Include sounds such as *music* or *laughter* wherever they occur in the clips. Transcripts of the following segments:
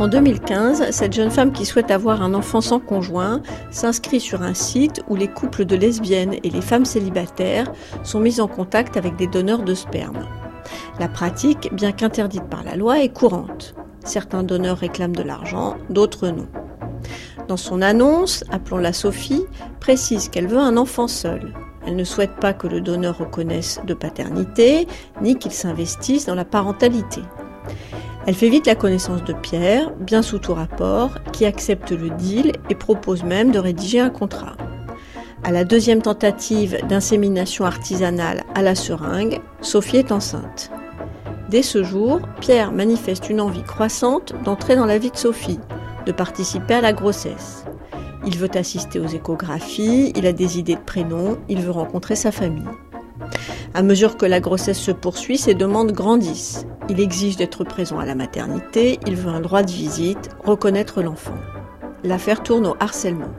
En 2015, cette jeune femme qui souhaite avoir un enfant sans conjoint s'inscrit sur un site où les couples de lesbiennes et les femmes célibataires sont mis en contact avec des donneurs de sperme. La pratique, bien qu'interdite par la loi, est courante. Certains donneurs réclament de l'argent, d'autres non. Dans son annonce, appelons-la Sophie, précise qu'elle veut un enfant seul. Elle ne souhaite pas que le donneur reconnaisse de paternité, ni qu'il s'investisse dans la parentalité. Elle fait vite la connaissance de Pierre, bien sous tout rapport, qui accepte le deal et propose même de rédiger un contrat. À la deuxième tentative d'insémination artisanale à la seringue, Sophie est enceinte. Dès ce jour, Pierre manifeste une envie croissante d'entrer dans la vie de Sophie, de participer à la grossesse. Il veut assister aux échographies, il a des idées de prénoms, il veut rencontrer sa famille. À mesure que la grossesse se poursuit, ses demandes grandissent. Il exige d'être présent à la maternité, il veut un droit de visite, reconnaître l'enfant. L'affaire tourne au harcèlement.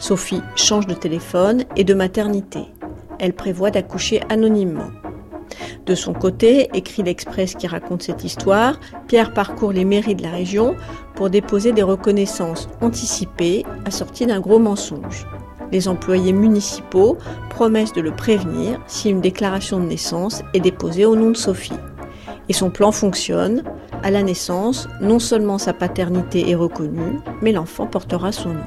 Sophie change de téléphone et de maternité. Elle prévoit d'accoucher anonymement. De son côté, écrit l'Express qui raconte cette histoire, Pierre parcourt les mairies de la région pour déposer des reconnaissances anticipées assorties d'un gros mensonge. Les employés municipaux promettent de le prévenir si une déclaration de naissance est déposée au nom de Sophie. Et son plan fonctionne. À la naissance, non seulement sa paternité est reconnue, mais l'enfant portera son nom.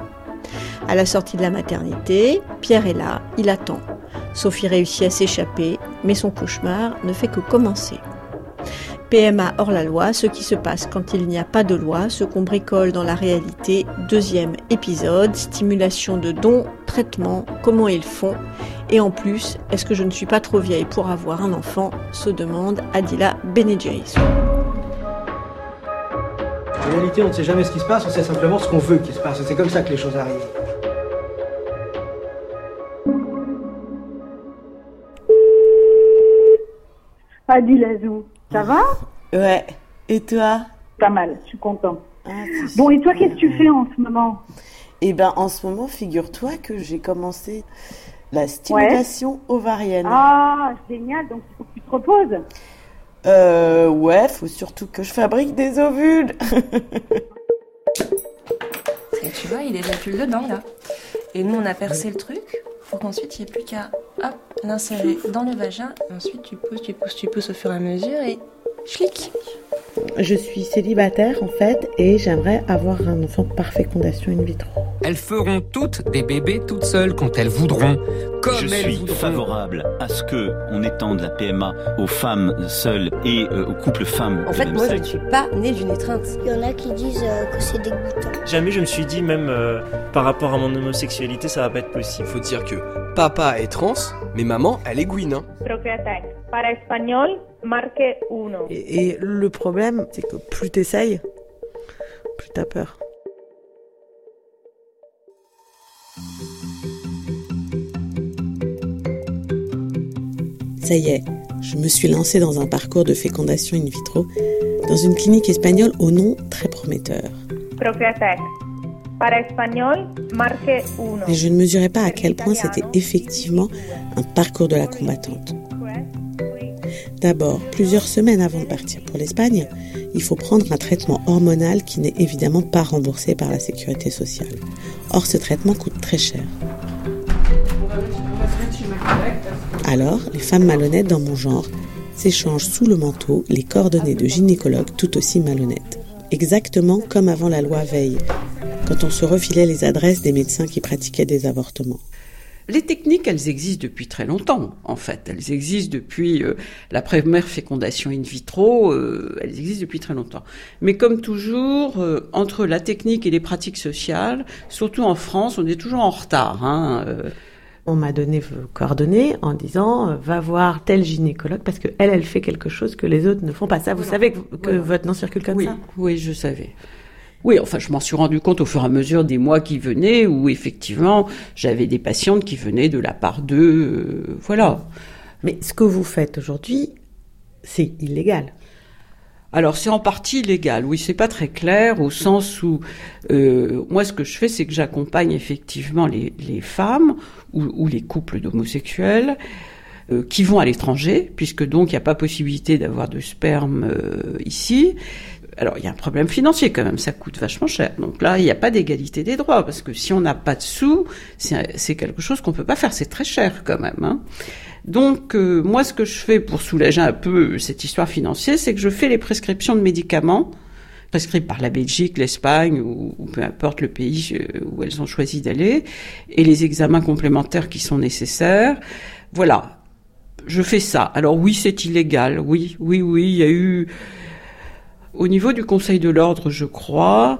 À la sortie de la maternité, Pierre est là, il attend. Sophie réussit à s'échapper, mais son cauchemar ne fait que commencer. PMA hors la loi, ce qui se passe quand il n'y a pas de loi, ce qu'on bricole dans la réalité. Deuxième épisode, stimulation de dons, traitement, comment ils font. Et en plus, est-ce que je ne suis pas trop vieille pour avoir un enfant? Se demande Adila Benedjeris. En réalité, on ne sait jamais ce qui se passe, on sait simplement ce qu'on veut qu'il se passe. C'est comme ça que les choses arrivent. Adilazou, ça va? Ouais. Et toi? Pas mal, je suis content. Ah, Bon, et toi, qu'est-ce que tu fais en ce moment? Eh ben, en ce moment, figure-toi que j'ai commencé la stimulation ovarienne. Ah, génial, donc il faut que tu te reposes. Euh, ouais, faut surtout que je fabrique des ovules. Et tu vois, il est déjà plus dedans là. Et nous, on a percé le truc pour qu'ensuite il n'y ait plus qu'à hop, l'insérer dans le vagin. Et ensuite, tu pousses, tu pousses, tu pousses au fur et à mesure et schlick. Je suis célibataire en fait et j'aimerais avoir un enfant par fécondation in vitro. Elles feront toutes des bébés toutes seules quand elles voudront. Comme Je elles suis voudront. favorable à ce que on étende la PMA aux femmes seules et euh, aux couples femmes. En fait, moi, je ne suis pas née d'une étreinte. Il y en a qui disent euh, que c'est dégoûtant. Jamais je me suis dit, même euh, par rapport à mon homosexualité, ça va pas être possible. Faut dire que papa est trans, mais maman, elle est Gwyn. Hein. Para espagnol, marque et le problème, c'est que plus t'essayes, plus t'as peur. Ça y est, je me suis lancée dans un parcours de fécondation in vitro dans une clinique espagnole au nom très prometteur. Procreatec. Mais je ne mesurais pas à quel point c'était effectivement un parcours de la combattante. D'abord, plusieurs semaines avant de partir pour l'Espagne, il faut prendre un traitement hormonal qui n'est évidemment pas remboursé par la sécurité sociale. Or, ce traitement coûte très cher. Alors, les femmes malhonnêtes dans mon genre s'échangent sous le manteau les coordonnées de gynécologues tout aussi malhonnêtes. Exactement comme avant la loi Veil, quand on se refilait les adresses des médecins qui pratiquaient des avortements. Les techniques, elles existent depuis très longtemps, en fait. Elles existent depuis euh, la première fécondation in vitro, euh, elles existent depuis très longtemps. Mais comme toujours, euh, entre la technique et les pratiques sociales, surtout en France, on est toujours en retard. Hein, euh. On m'a donné vos coordonnées en disant euh, va voir tel gynécologue parce que elle, elle fait quelque chose que les autres ne font pas. Ça, vous savez que, que Voilà. votre nom circule comme oui, ça? Oui, je savais. Oui, enfin, je m'en suis rendu compte au fur et à mesure des mois qui venaient, où effectivement, j'avais des patientes qui venaient de la part d'eux, euh, voilà. Mais ce que vous faites aujourd'hui, c'est illégal. Alors c'est en partie illégal, oui, c'est pas très clair au sens où euh, moi ce que je fais c'est que j'accompagne effectivement les, les femmes ou, ou les couples d'homosexuels euh, qui vont à l'étranger, puisque donc il n'y a pas possibilité d'avoir de sperme euh, ici. Alors il y a un problème financier quand même, ça coûte vachement cher. Donc là, il n'y a pas d'égalité des droits parce que si on n'a pas de sous, c'est quelque chose qu'on peut pas faire. C'est très cher quand même. Hein. Donc euh, moi, ce que je fais pour soulager un peu cette histoire financière, c'est que je fais les prescriptions de médicaments prescrits par la Belgique, l'Espagne ou, ou, peu importe le pays euh, où elles ont choisi d'aller, et les examens complémentaires qui sont nécessaires. Voilà, je fais ça. Alors oui, c'est illégal. Oui, oui, oui, il y a eu au niveau du Conseil de l'ordre, je crois,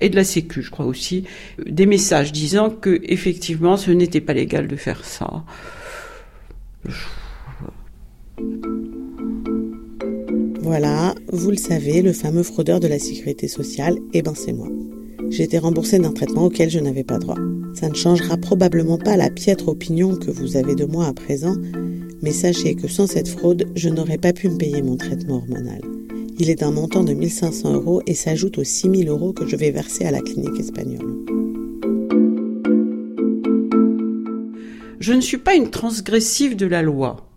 et de la Sécu, je crois aussi, des messages disant que effectivement, ce n'était pas légal de faire ça. Voilà, vous le savez, le fameux fraudeur de la sécurité sociale, eh ben c'est moi. J'ai été remboursée d'un traitement auquel je n'avais pas droit. Ça ne changera probablement pas la piètre opinion que vous avez de moi à présent, mais sachez que sans cette fraude, je n'aurais pas pu me payer mon traitement hormonal. Il est d'un montant de 1500 euros et s'ajoute aux 6000 euros que je vais verser à la clinique espagnole. Je ne suis pas une transgressive de la loi,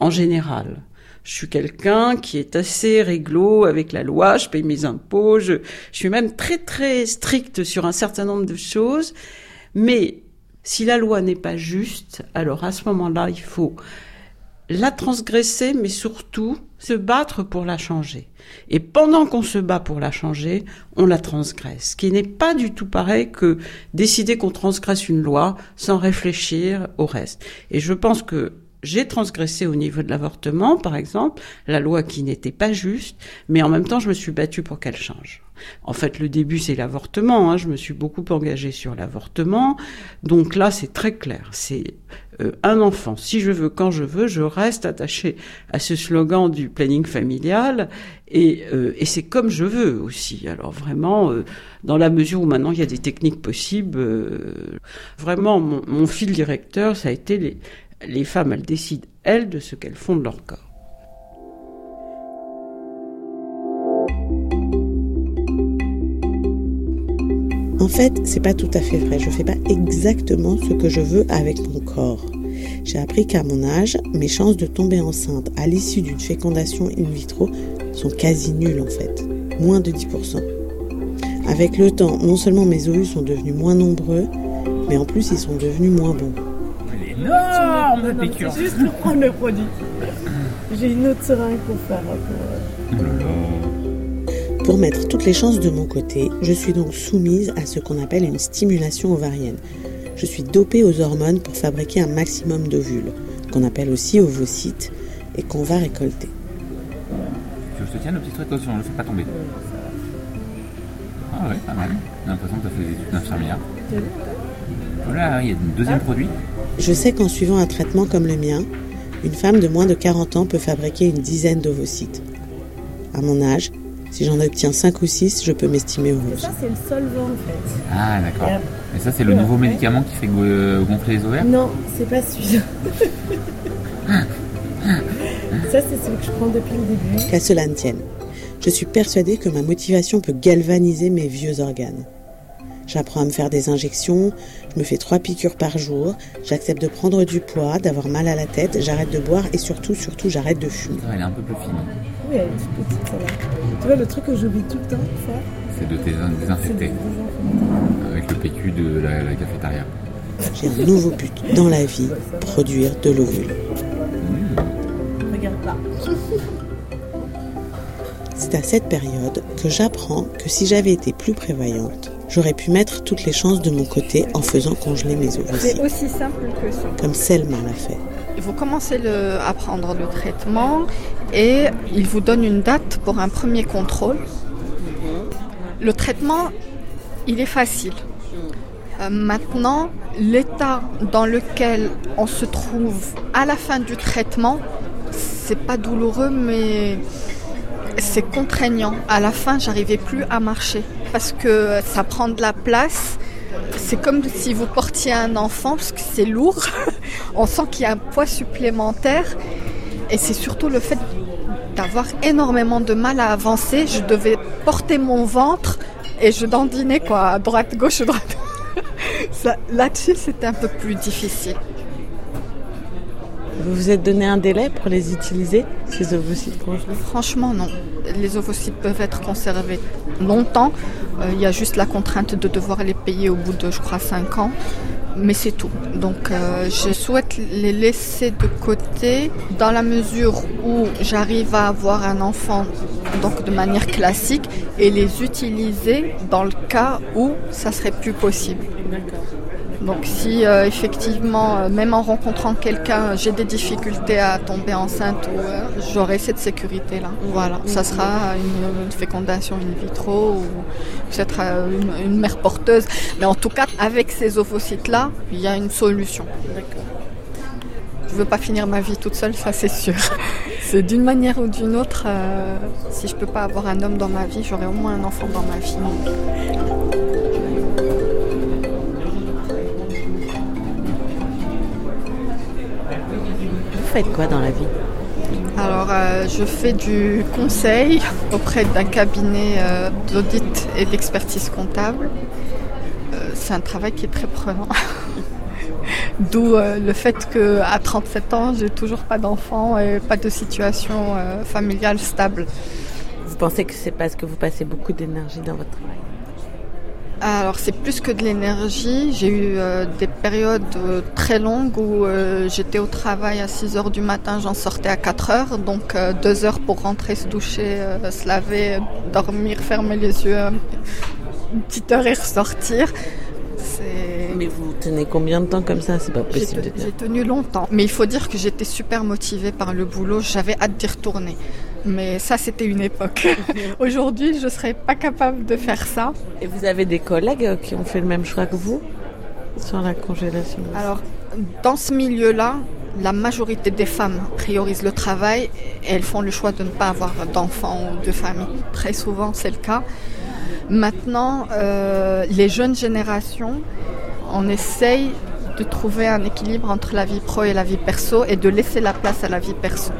en général. Je suis quelqu'un qui est assez réglo avec la loi, je paye mes impôts, je, je suis même très très stricte sur un certain nombre de choses. Mais si la loi n'est pas juste, alors à ce moment-là, il faut la transgresser, mais surtout se battre pour la changer. Et pendant qu'on se bat pour la changer, on la transgresse. Ce qui n'est pas du tout pareil que décider qu'on transgresse une loi sans réfléchir au reste. Et je pense que j'ai transgressé au niveau de l'avortement, par exemple, la loi qui n'était pas juste, mais en même temps, je me suis battue pour qu'elle change. En fait, le début, c'est l'avortement. Hein. Je me suis beaucoup engagée sur l'avortement. Donc là, c'est très clair. C'est euh, un enfant. Si je veux, quand je veux, je reste attachée à ce slogan du planning familial. Et, euh, c'est comme je veux aussi. Alors vraiment, euh, dans la mesure où maintenant il y a des techniques possibles, vraiment, mon, fil directeur, ça a été les femmes, elles décident, elles, de ce qu'elles font de leur corps. En fait, c'est pas tout à fait vrai. Je fais pas exactement ce que je veux avec mon corps. J'ai appris qu'à mon âge, mes chances de tomber enceinte à l'issue d'une fécondation in vitro sont quasi nulles en fait. Moins de 10%. Avec le temps, non seulement mes ovules sont devenus moins nombreux, mais en plus ils sont devenus moins bons énorme piqûre. Juste pour prendre le produit. *laughs* J'ai une autre seringue pour faire. Pour... Pour mettre toutes les chances de mon côté, je suis donc soumise à ce qu'on appelle une stimulation ovarienne. Je suis dopée aux hormones pour fabriquer un maximum d'ovules, qu'on appelle aussi ovocytes, et qu'on va récolter. Je te tiens le petit truc on ne le fait pas tomber. Ah ouais, pas mal. J'ai l'impression que tu as fait des études d'infirmière. Voilà, il y a un deuxième produit. Je sais qu'en suivant un traitement comme le mien, une femme de moins de 40 ans peut fabriquer une dizaine d'ovocytes. À mon âge, si j'en obtiens 5 ou 6, je peux m'estimer heureuse. Ça, c'est le solvant en fait. Ah, d'accord. Et ça, c'est le nouveau médicament qui fait gonfler les ovaires? Non, c'est pas celui-là. *laughs* ça, c'est celui que je prends depuis le début. Qu'à cela ne tienne. Je suis persuadée que ma motivation peut galvaniser mes vieux organes. J'apprends à me faire des injections, je me fais trois piqûres par jour, j'accepte de prendre du poids, d'avoir mal à la tête, j'arrête de boire et surtout, surtout, j'arrête de fumer. elle est un peu plus fine. Oui, elle est toute petite, ça va. Tu vois, le truc que j'oublie tout le temps, C'est de désinfecter. Avec le PQ de la, la cafétéria. J'ai un nouveau but dans la vie, produire de l'ovule. Mmh. Regarde là. C'est à cette période que j'apprends que si j'avais été plus prévoyante, j'aurais pu mettre toutes les chances de mon côté en faisant congeler mes ovocytes. C'est aussi simple que ça. Comme Selma l'a fait. Vous commencez le, à prendre le traitement et il vous donne une date pour un premier contrôle. Le traitement, il est facile. Euh, maintenant, l'état dans lequel on se trouve à la fin du traitement, c'est pas douloureux, mais c'est contraignant. À la fin, j'arrivais plus à marcher parce que ça prend de la place. C'est comme si vous portiez un enfant parce que c'est lourd. *laughs* On sent qu'il y a un poids supplémentaire et c'est surtout le fait d'avoir énormément de mal à avancer. Je devais porter mon ventre et je dandinais quoi, à droite, gauche, droite. *laughs* Là-dessus, c'était un peu plus difficile. Vous vous êtes donné un délai pour les utiliser, ces ovocytes congelés Franchement, non. Les ovocytes peuvent être conservés longtemps. Euh, Il y a juste la contrainte de devoir les payer au bout de, je crois, 5 ans. Mais c'est tout. Donc euh, je souhaite les laisser de côté dans la mesure où j'arrive à avoir un enfant donc de manière classique et les utiliser dans le cas où ça serait plus possible. Donc si euh, effectivement, euh, même en rencontrant quelqu'un, j'ai des difficultés à tomber enceinte, ou, euh, j'aurai cette sécurité-là. Voilà, ça sera une, une fécondation in vitro ou peut-être euh, une, une mère porteuse. Mais en tout cas, avec ces ovocytes-là, il y a une solution. Je veux pas finir ma vie toute seule, ça c'est sûr. *laughs* C'est d'une manière ou d'une autre, euh, si je peux pas avoir un homme dans ma vie, j'aurai au moins un enfant dans ma vie. Faites quoi dans la vie Alors, euh, je fais du conseil auprès d'un cabinet euh, d'audit et d'expertise comptable. Euh, c'est un travail qui est très prenant. *laughs* D'où le fait qu'à 37 ans, j'ai toujours pas d'enfant et pas de situation familiale stable. Vous pensez que c'est parce que vous passez beaucoup d'énergie dans votre travail? Alors c'est plus que de l'énergie. J'ai eu euh, des périodes euh, très longues où euh, j'étais au travail à 6 heures du matin, j'en sortais à 4 heures. Donc 2 heures pour rentrer, se doucher, se laver, dormir, fermer les yeux, une petite heure et ressortir. Mais vous tenez combien de temps comme ça? C'est pas possible j'ai tenu longtemps. Mais il faut dire que j'étais super motivée par le boulot. J'avais hâte d'y retourner. Mais ça, c'était une époque. *laughs* Aujourd'hui, je serais pas capable de faire ça. Et vous avez des collègues qui ont fait le même choix que vous sur la congélation Alors, dans ce milieu-là, la majorité des femmes priorisent le travail et elles font le choix de ne pas avoir d'enfants ou de famille. Très souvent, c'est le cas. Maintenant, euh, les jeunes générations, on essaye de trouver un équilibre entre la vie pro et la vie perso et de laisser la place à la vie perso.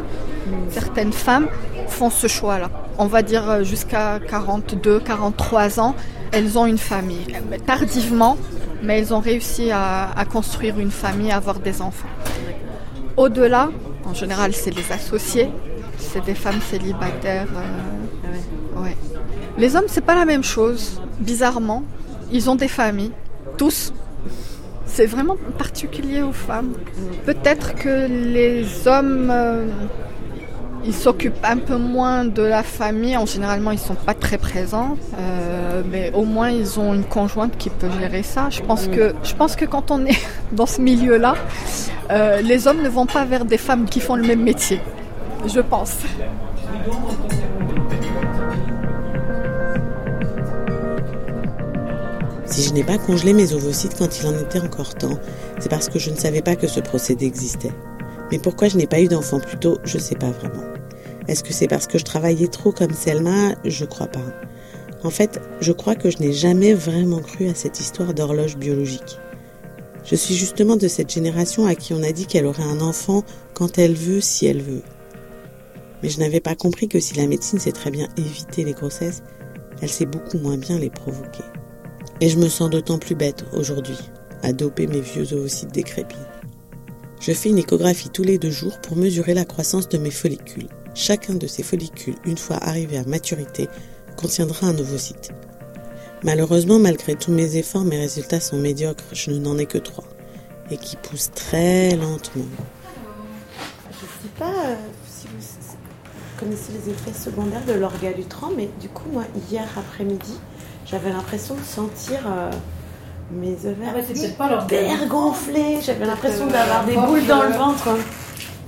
Certaines femmes font ce choix-là. On va dire euh, jusqu'à 42, 43 ans, elles ont une famille. Mais Tardivement, mais elles ont réussi à, construire une famille, à avoir des enfants. Au-delà, en général, c'est les associés, c'est des femmes célibataires. euh. Les hommes, c'est pas la même chose. Bizarrement, ils ont des familles, tous. C'est vraiment particulier aux femmes. Peut-être que les hommes, euh, ils s'occupent un peu moins de la famille. En généralement, ils sont pas très présents, Euh, mais au moins ils ont une conjointe qui peut gérer ça. Je pense que, je pense que quand on est *laughs* dans ce milieu-là, euh, les hommes ne vont pas vers des femmes qui font le même métier. Je pense. Si je n'ai pas congelé mes ovocytes quand il en était encore temps, c'est parce que je ne savais pas que ce procédé existait. Mais pourquoi je n'ai pas eu d'enfant plus tôt, je ne sais pas vraiment. Est-ce que c'est parce que je travaillais trop comme Selma? Je crois pas. En fait, je crois que je n'ai jamais vraiment cru à cette histoire d'horloge biologique. Je suis justement de cette génération à qui on a dit qu'elle aurait un enfant quand elle veut, si elle veut. Mais je n'avais pas compris que si la médecine sait très bien éviter les grossesses, elle sait beaucoup moins bien les provoquer. Et je me sens d'autant plus bête aujourd'hui, à doper mes vieux ovocytes décrépits. Je fais une échographie tous les deux jours pour mesurer la croissance de mes follicules. Chacun de ces follicules, une fois arrivé à maturité, contiendra un ovocyte. Malheureusement, malgré tous mes efforts, mes résultats sont médiocres. Je n'en ai que trois. Et qui poussent très lentement. Je ne sais pas euh, si vous connaissez les effets secondaires de l'orgalutran, mais du coup, moi, hier après-midi, j'avais l'impression de sentir euh, mes ovaires Ah ouais, c'est peut-être pas leur hyper gonflés. J'avais l'impression Euh, d'avoir des boules dans le euh, ventre.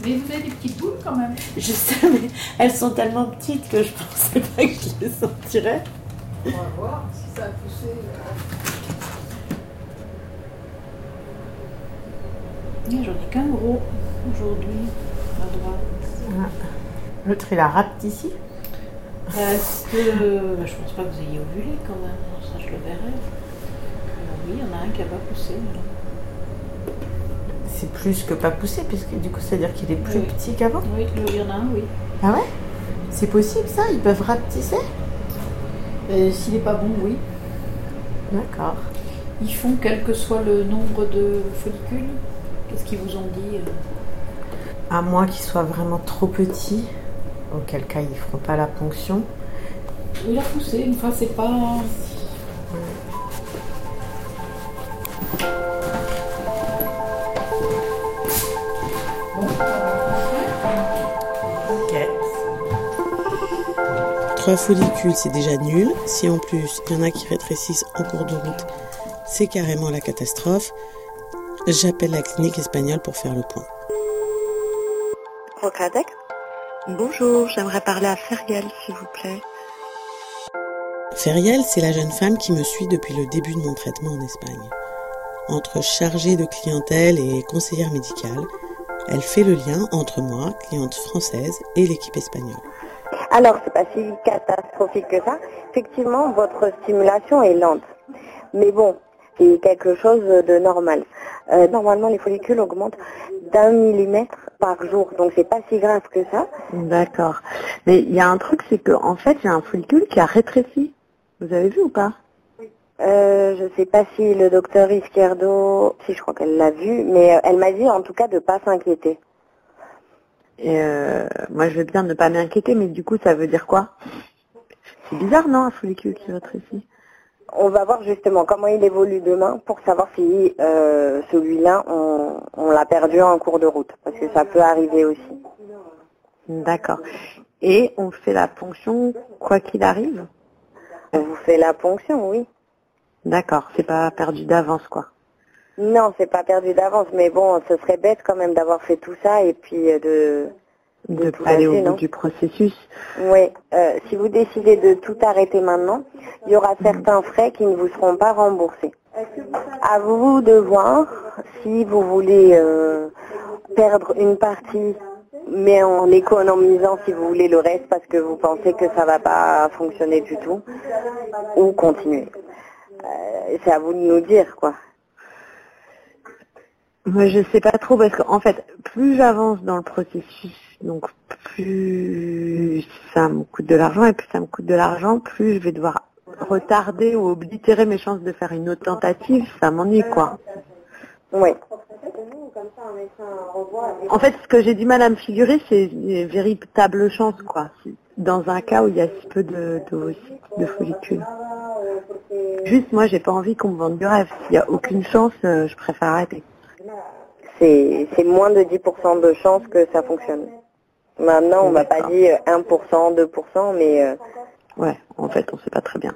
Mais vous avez des petites boules quand même. Je sais, mais elles sont tellement petites que je pensais pas que je les sentirais. On va voir si ça a poussé. J'en ai qu'un gros aujourd'hui, à droite. L'autre, il a rapetissé. Parce que bah, je pense pas que vous ayez ovulé quand même, ça je le verrai. Oui, il y en a un qui n'a pas poussé. mais- C'est plus que pas poussé, puisque du coup, c'est-à-dire qu'il est plus Oui. petit qu'avant? Oui, il y en a un, oui. Ah ouais? C'est possible ça? Ils peuvent rapetisser? Et S'il n'est pas bon, oui. D'accord. Ils font quel que soit le nombre de follicules? Qu'est-ce qu'ils vous ont dit euh? À moins qu'il soit vraiment trop petit, auquel cas ils feront pas la ponction. Il a poussé, une fois c'est pas. Trois follicules, c'est déjà nul. Si en plus il y en a qui rétrécissent en cours de route, c'est carrément la catastrophe. J'appelle la clinique espagnole pour faire le point. Rocadec Bonjour, j'aimerais parler à Feriel, s'il vous plaît. Feriel, c'est la jeune femme qui me suit depuis le début de mon traitement en Espagne. Entre chargée de clientèle et conseillère médicale, elle fait le lien entre moi, cliente française, et l'équipe espagnole. Alors, c'est pas si catastrophique que ça. Effectivement, votre stimulation est lente. Mais bon, c'est quelque chose de normal. Euh, normalement, les follicules augmentent d'un millimètre par jour, donc c'est pas si grave que ça. D'accord. Mais il y a un truc, c'est que en fait, j'ai un follicule qui a rétréci. Vous avez vu ou pas? Euh, je sais pas si le docteur Izquierdo, si je crois qu'elle l'a vu, mais euh, elle m'a dit en tout cas de pas s'inquiéter. Et euh, moi, je veux bien ne pas m'inquiéter, mais du coup, ça veut dire quoi? C'est bizarre, non, un follicule qui rétrécit On va voir justement comment il évolue demain pour savoir si euh, celui-là, on, on l'a perdu en cours de route, parce que ça peut arriver aussi. D'accord. Et on fait la ponction quoi qu'il arrive? On vous fait la ponction, oui. D'accord, c'est pas perdu d'avance, quoi. Non, c'est pas perdu d'avance, mais bon, ce serait bête quand même d'avoir fait tout ça et puis euh, de... De tout pas aller au bout du processus. Oui, euh, si vous décidez de tout arrêter maintenant, il y aura certains frais qui ne vous seront pas remboursés. À vous de voir si vous voulez euh, perdre une partie, mais en économisant si vous voulez le reste parce que vous pensez que ça va pas fonctionner du tout, ou continuer. Euh, c'est à vous de nous dire quoi. Moi, je sais pas trop parce qu'en fait, plus j'avance dans le processus, donc plus ça me coûte de l'argent et plus ça me coûte de l'argent, plus je vais devoir retarder ou oblitérer mes chances de faire une autre tentative. Ça m'ennuie, quoi. Oui. En fait, ce que j'ai du mal à me figurer, c'est une véritable chance, quoi. Dans un cas où il y a si peu de, de, de follicules. Juste, moi, j'ai pas envie qu'on me vende du rêve. S'il y a aucune chance, euh, je préfère arrêter. C'est moins de 10% de chances que ça fonctionne. Maintenant, on m'a pas dit euh, 1%, 2%, mais euh, Ouais, en fait, on sait pas très bien.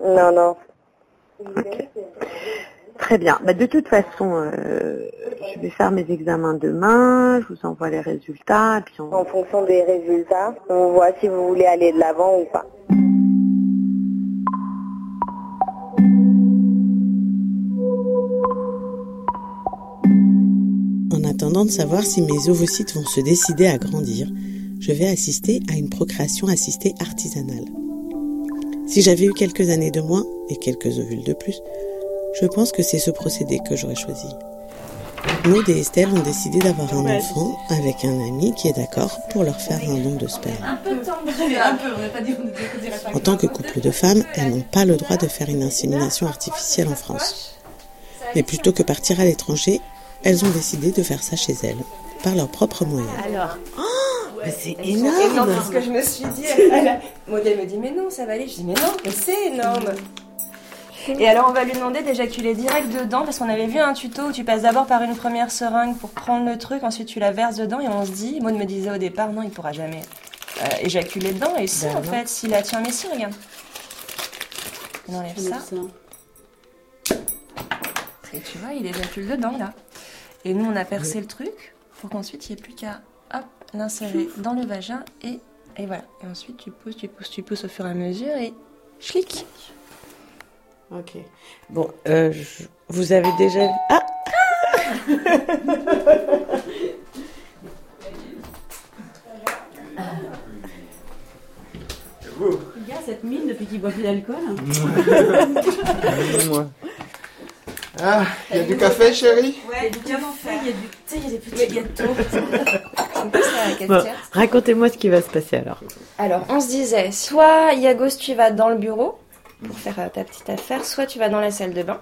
non, non. Ok. Très bien. Bah, de toute façon, euh, je vais faire mes examens demain, je vous envoie les résultats, et puis on... En fonction des résultats, on voit si vous voulez aller de l'avant ou pas. Attendant de savoir si mes ovocytes vont se décider à grandir, je vais assister à une procréation assistée artisanale. Si j'avais eu quelques années de moins et quelques ovules de plus, je pense que c'est ce procédé que j'aurais choisi. Maud et Estelle ont décidé d'avoir un enfant avec un ami qui est d'accord pour leur faire un don de sperme. En tant que couple de femmes, elles n'ont pas le droit de faire une insémination artificielle en France. Mais plutôt que partir à l'étranger, elles ont décidé de faire ça chez elles, par leurs propres moyens. Alors, Mais c'est c'est énorme ce que je me suis dit. A- Maud, elle me dit mais non, ça va aller. Je dis mais non, mais c'est énorme. Et alors on va lui demander d'éjaculer direct dedans parce qu'on avait vu un tuto où tu passes d'abord par une première seringue pour prendre le truc, ensuite tu la verses dedans et on se dit, Maud me disait au départ non il pourra jamais euh, éjaculer dedans et si Ben en non. fait s'il la tient mais si regarde. On enlève ça. Et tu vois il éjacule dedans là. Et nous on a percé le truc pour qu'ensuite il n'y ait plus qu'à hop l'insérer dans le vagin et, et voilà. Et ensuite tu pousses, tu pousses, tu pousses au fur et à mesure et schlick. Ok. Bon, euh, je- vous avez déjà... Ah *laughs* Regarde cette mine depuis qu'il boit plus d'alcool. *laughs* Moi. Ah, il y a du café, chérie Ouais, du café, il y a du thé, il y a des petits gâteaux. *laughs* Bon, Racontez-moi ce qui va se passer alors. Alors, on se disait, soit Yagos, tu vas dans le bureau pour faire euh, ta petite affaire, soit tu vas dans la salle de bain.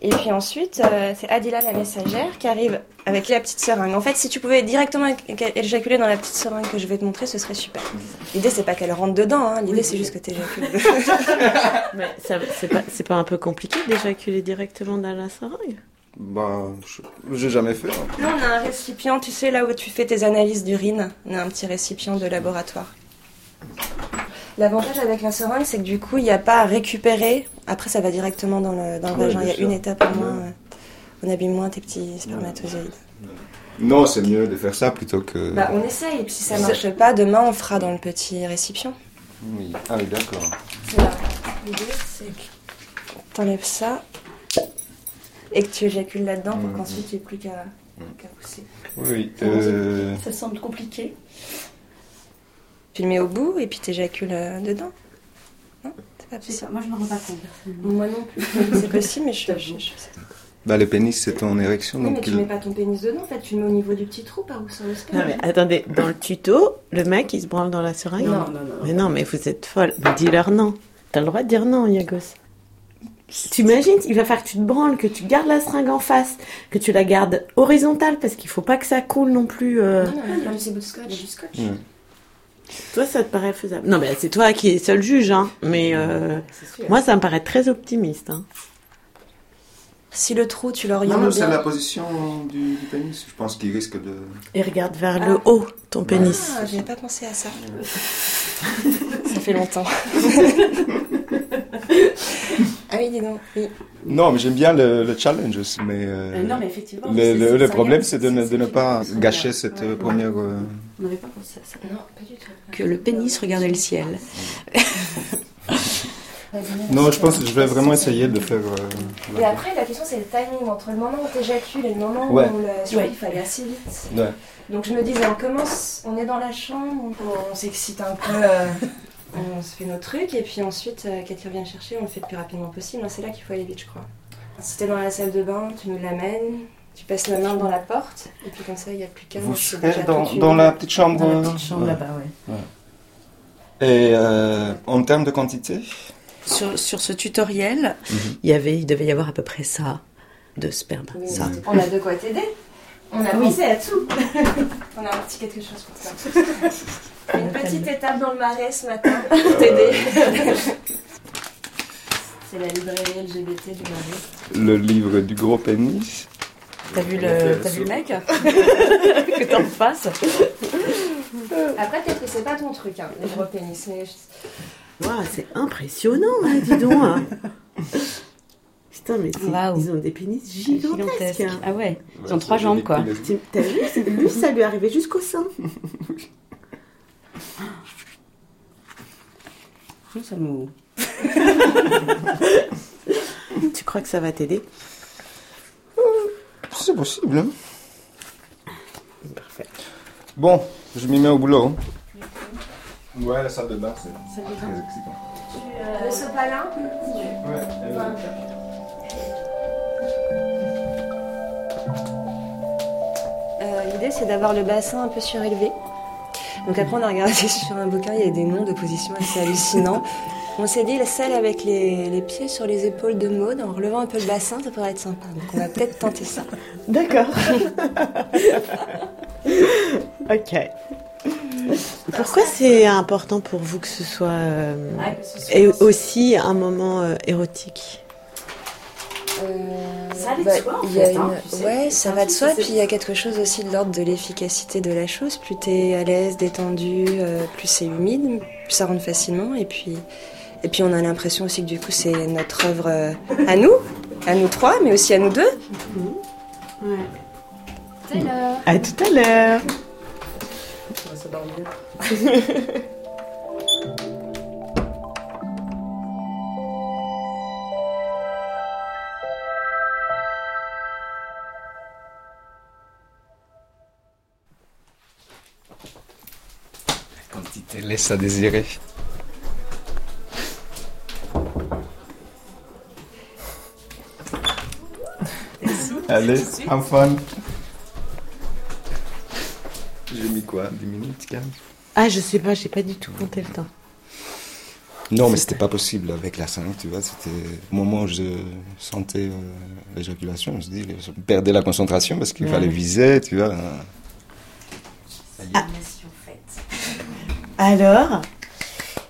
Et puis ensuite, euh, c'est Adila la messagère qui arrive avec la petite seringue. En fait, si tu pouvais directement éjaculer dans la petite seringue que je vais te montrer, ce serait super. L'idée, c'est pas qu'elle rentre dedans, hein. l'idée, c'est juste que tu éjacules. *laughs* Mais ça- c'est pas, c'est pas un peu compliqué d'éjaculer directement dans la seringue? Bah, je- j'ai jamais fait. hein. Nous, on a un récipient, tu sais, là où tu fais tes analyses d'urine. On a un petit récipient de laboratoire. L'avantage avec la seringue, c'est que du coup, il n'y a pas à récupérer. Après, ça va directement dans le, dans le Ouais, vagin. Il y a une étape en moins. euh, On abîme moins tes petits spermatozoïdes. Non, c'est mieux de faire ça plutôt que. Bah, on essaye. Si ça marche pas, demain, on fera dans le petit récipient. Oui. Ah oui, d'accord. C'est là. L'idée, c'est que t'enlèves ça et que tu éjacules là-dedans pour qu'ensuite, tu n'aies plus qu'à qu'à pousser. Oui. Euh... Ça semble compliqué. Tu le mets au bout et puis tu éjacules dedans. Non C'est pas possible. pas, Moi, je me rends pas compte. Moi non plus. C'est *laughs* possible, mais je, je, je sais. Bah, le pénis, c'est ton érection. Oui, mais donc tu il- mets pas ton pénis dedans, en fait, tu le mets au niveau du petit trou par où ça le sperme. Non mais attendez, dans le tuto, le mec il se branle dans la seringue Non, non, non. Mais non, mais vous êtes folle. Mais dis-leur non. T'as le droit de dire non, Yagos. T'imagines, il va faire que tu te branles, que tu gardes la seringue en face, que tu la gardes horizontale parce qu'il faut pas que ça coule non plus. euh. Non, non, y a du scotch. Du. Hmm. Toi, ça te paraît faisable Non, mais c'est toi qui es seul juge, hein. Mais euh, moi, ça me paraît très optimiste. Hein. Si le trou, tu Non, l'orientes non, c'est bien. la position du, du pénis. Je pense qu'il risque de. Et regarde vers le haut, ton pénis. Ah, j'avais pas pensé à ça. *laughs* ça fait longtemps. *laughs* ah oui, dis donc. Oui. Non, mais j'aime bien le, le challenge aussi. Mais, euh, Euh, non, mais effectivement, Le, le- problème, c'est de, ne- de ne pas gâcher cette Ouais. première. euh, On n'avait pas pensé à ça. Non, pas du tout. Que le pénis regardait le ciel. Non, je pense que je vais vraiment essayer de faire. euh, Et après, la question, c'est le timing entre le moment où t'éjacules et le moment Ouais. où le... Ouais. il fallait assez vite. Ouais. Donc je me disais, on commence, on est dans la chambre, on, on s'excite un peu, euh, on se fait nos trucs, et puis ensuite, euh, quand il revient chercher, on le fait le plus rapidement possible. C'est là qu'il faut aller vite, je crois. Si t'es dans la salle de bain, tu nous l'amènes, tu passes la main dans la porte, et puis comme ça, il n'y a plus qu'à. Vous serez déjà dans, la petite chambre. Dans la petite chambre Ouais. là-bas, ouais. Ouais. Et euh, en termes de quantité? Sur, sur ce tutoriel, Mhm. il, y avait, il devait y avoir à peu près ça de sperme. Oui, Ça. On a de quoi t'aider. On a Oui. pensé à tout. *laughs* on a un petit quelque chose pour toi. *laughs* Une petite étape dans le marais ce matin *laughs* pour t'aider. *laughs* C'est la librairie LGBT du marais. Le livre du gros pénis. T'as vu le, t'as vu le mec *laughs* Que t'en fasses Après, peut-être que c'est pas ton truc, hein, les gros pénis. Mais je- Waouh, c'est impressionnant, hein, dis donc. hein. Putain, mais ils ont des pénis gigantesques. Gigantesque. Ah ouais, ils ont trois jambes quoi. T'as vu, lui, ça lui arrivait jusqu'au sein. Ça nous. *laughs* Tu crois que ça va t'aider C'est possible. Hein Parfait. bon, je m'y mets au boulot. Ouais, la salle de bain, c'est très excitant. Le sopalin Ouais, elle Enfin, Euh, L'idée, c'est d'avoir le bassin un peu surélevé. Donc après, on a regardé *laughs* sur un bouquin, il y a des noms de positions assez hallucinants. On s'est dit, celle avec les, les pieds sur les épaules de Maud, en relevant un peu le bassin, ça pourrait être sympa. Donc on va peut-être tenter ça. *laughs* D'accord. *laughs* ok. Pourquoi c'est important pour vous que ce soit euh, que ce soit- et aussi un moment euh, érotique? Ça allait de Bah, soi, en fait, une-. Ouais, ça va de soi. Puis il y a quelque chose aussi de l'ordre de l'efficacité de la chose. Plus t'es à l'aise, détendu, euh, plus c'est humide, plus ça rentre facilement. Et puis, et puis on a l'impression aussi que du coup c'est notre œuvre euh, à nous, à nous trois, mais aussi à nous deux. Ouais. À tout à l'heure. Ça dort bien. La *laughs* laisse à désirer. Allez, have fun. J'ai mis quoi? 10 minutes, 15 Ah, je sais pas, j'ai pas du tout compté le temps. Non, mais c'était pas possible avec la 5, tu vois. C'était au moment où je sentais euh, l'éjaculation, je dis, je perdais la concentration parce qu'il Ouais. fallait viser, tu vois. Alors,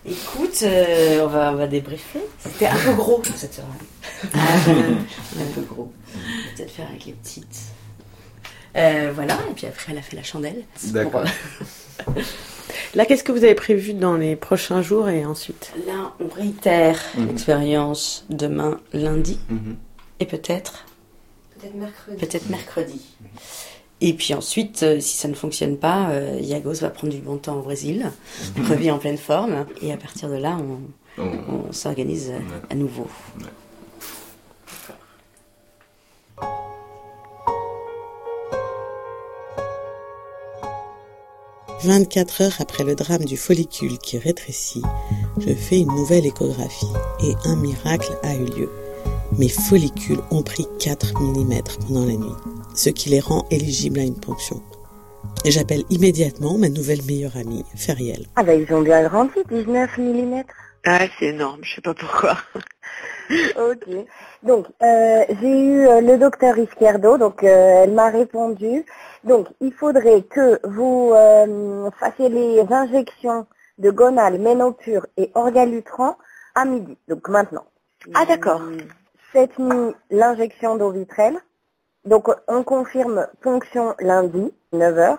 écoute, euh, on, va, on va débriefer. C'était un peu gros cette soirée. *laughs* un peu gros. On va peut-être faire avec les petites. Euh, voilà, et puis après elle a fait la chandelle. D'accord. Pour, euh, *laughs* Là, qu'est-ce que vous avez prévu dans les prochains jours et ensuite Là, on réitère Mhm. l'expérience demain, lundi, et peut-être Peut-être mercredi. peut-être mercredi. Et puis ensuite, euh, si ça ne fonctionne pas, euh, Yagos va prendre du bon temps au Brésil, Mhm. *laughs* revient en pleine forme, et à partir de là, on, On- on s'organise euh, à nouveau. 24 heures après le drame du follicule qui rétrécit, je fais une nouvelle échographie et un miracle a eu lieu. Mes follicules ont pris 4 mm pendant la nuit, ce qui les rend éligibles à une ponction. Et j'appelle immédiatement ma nouvelle meilleure amie, Feriel. Ah bah ils ont bien grandi, 19 mm. Ah, c'est énorme, je sais pas pourquoi. *laughs* ok. Donc, euh, j'ai eu euh, le docteur Izquierdo, donc euh, elle m'a répondu. Donc, il faudrait que vous euh, fassiez les injections de gonal, ménopure et orgalutran à midi, donc maintenant. Ah, d'accord. Cette nuit, l'injection d'ovitrel. Donc, on confirme ponction lundi, 9h.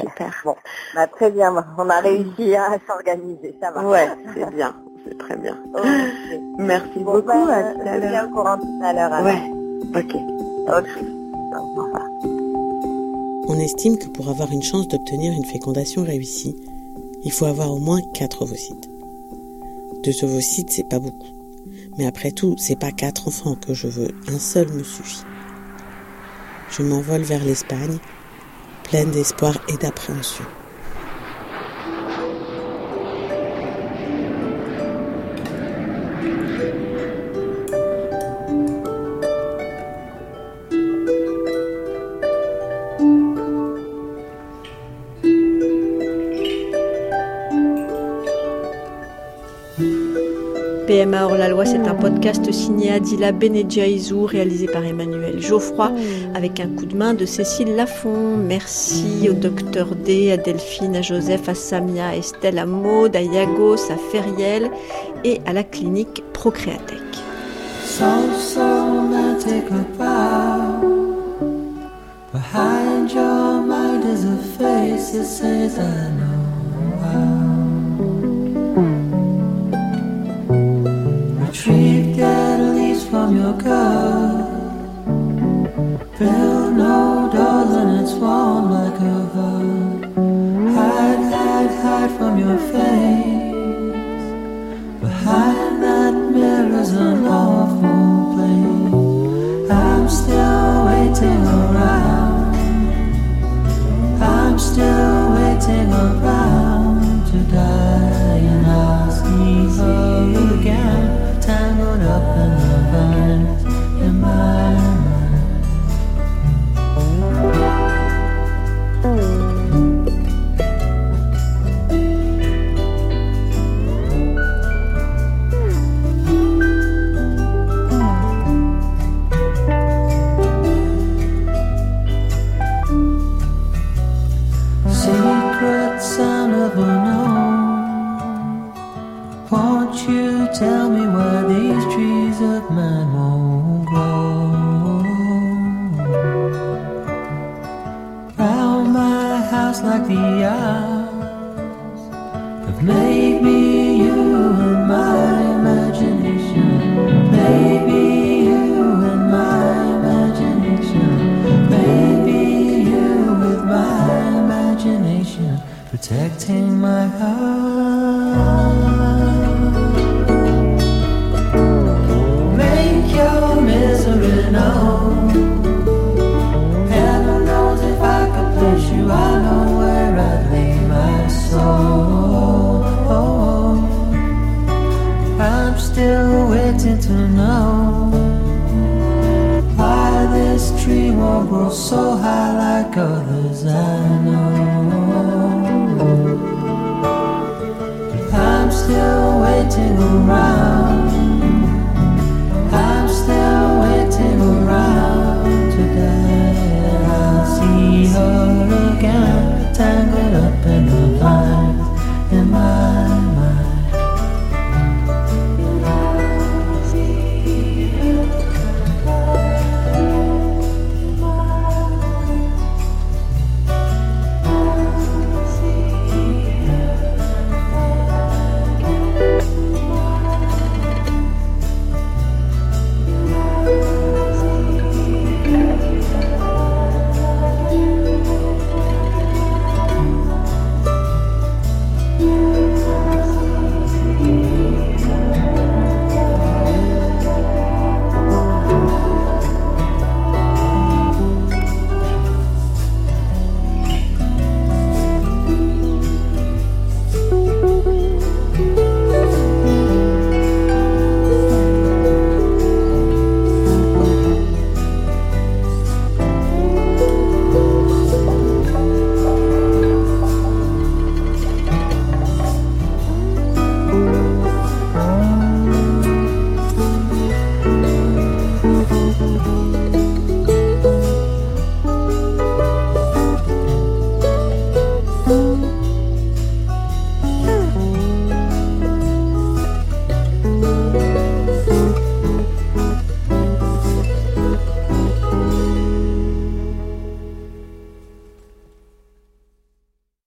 Super. Bon, bah, très bien, on a réussi à s'organiser, ça va. Ouais, c'est bien, c'est très bien. *laughs* Merci Bon, beaucoup, ben, à euh, tout à l'heure. au courant tout à l'heure. Ouais, ok. Ok. On estime que pour avoir une chance d'obtenir une fécondation réussie, il faut avoir au moins 4 ovocytes. Deux ovocytes, c'est pas beaucoup. Mais après tout, c'est pas quatre enfants que je veux, un seul me suffit. Je m'envole vers l'Espagne, pleine d'espoir et d'appréhension. C'est un podcast signé Adila Benedjaïzou, réalisé par Emmanuel Geoffroy, avec un coup de main de Cécile Lafont. Merci au docteur D, à Delphine, à Joseph, à Samia, à Estelle, à Maud, à Yagos, à Feriel et à la clinique Procréatech. Behind your mind is a face that says I know from your Build no doors and it's warm like a hug Hide, hide, hide from your face Behind that mirror's an awful place. I'm still waiting around. I'm still waiting around to die, so high like others I know.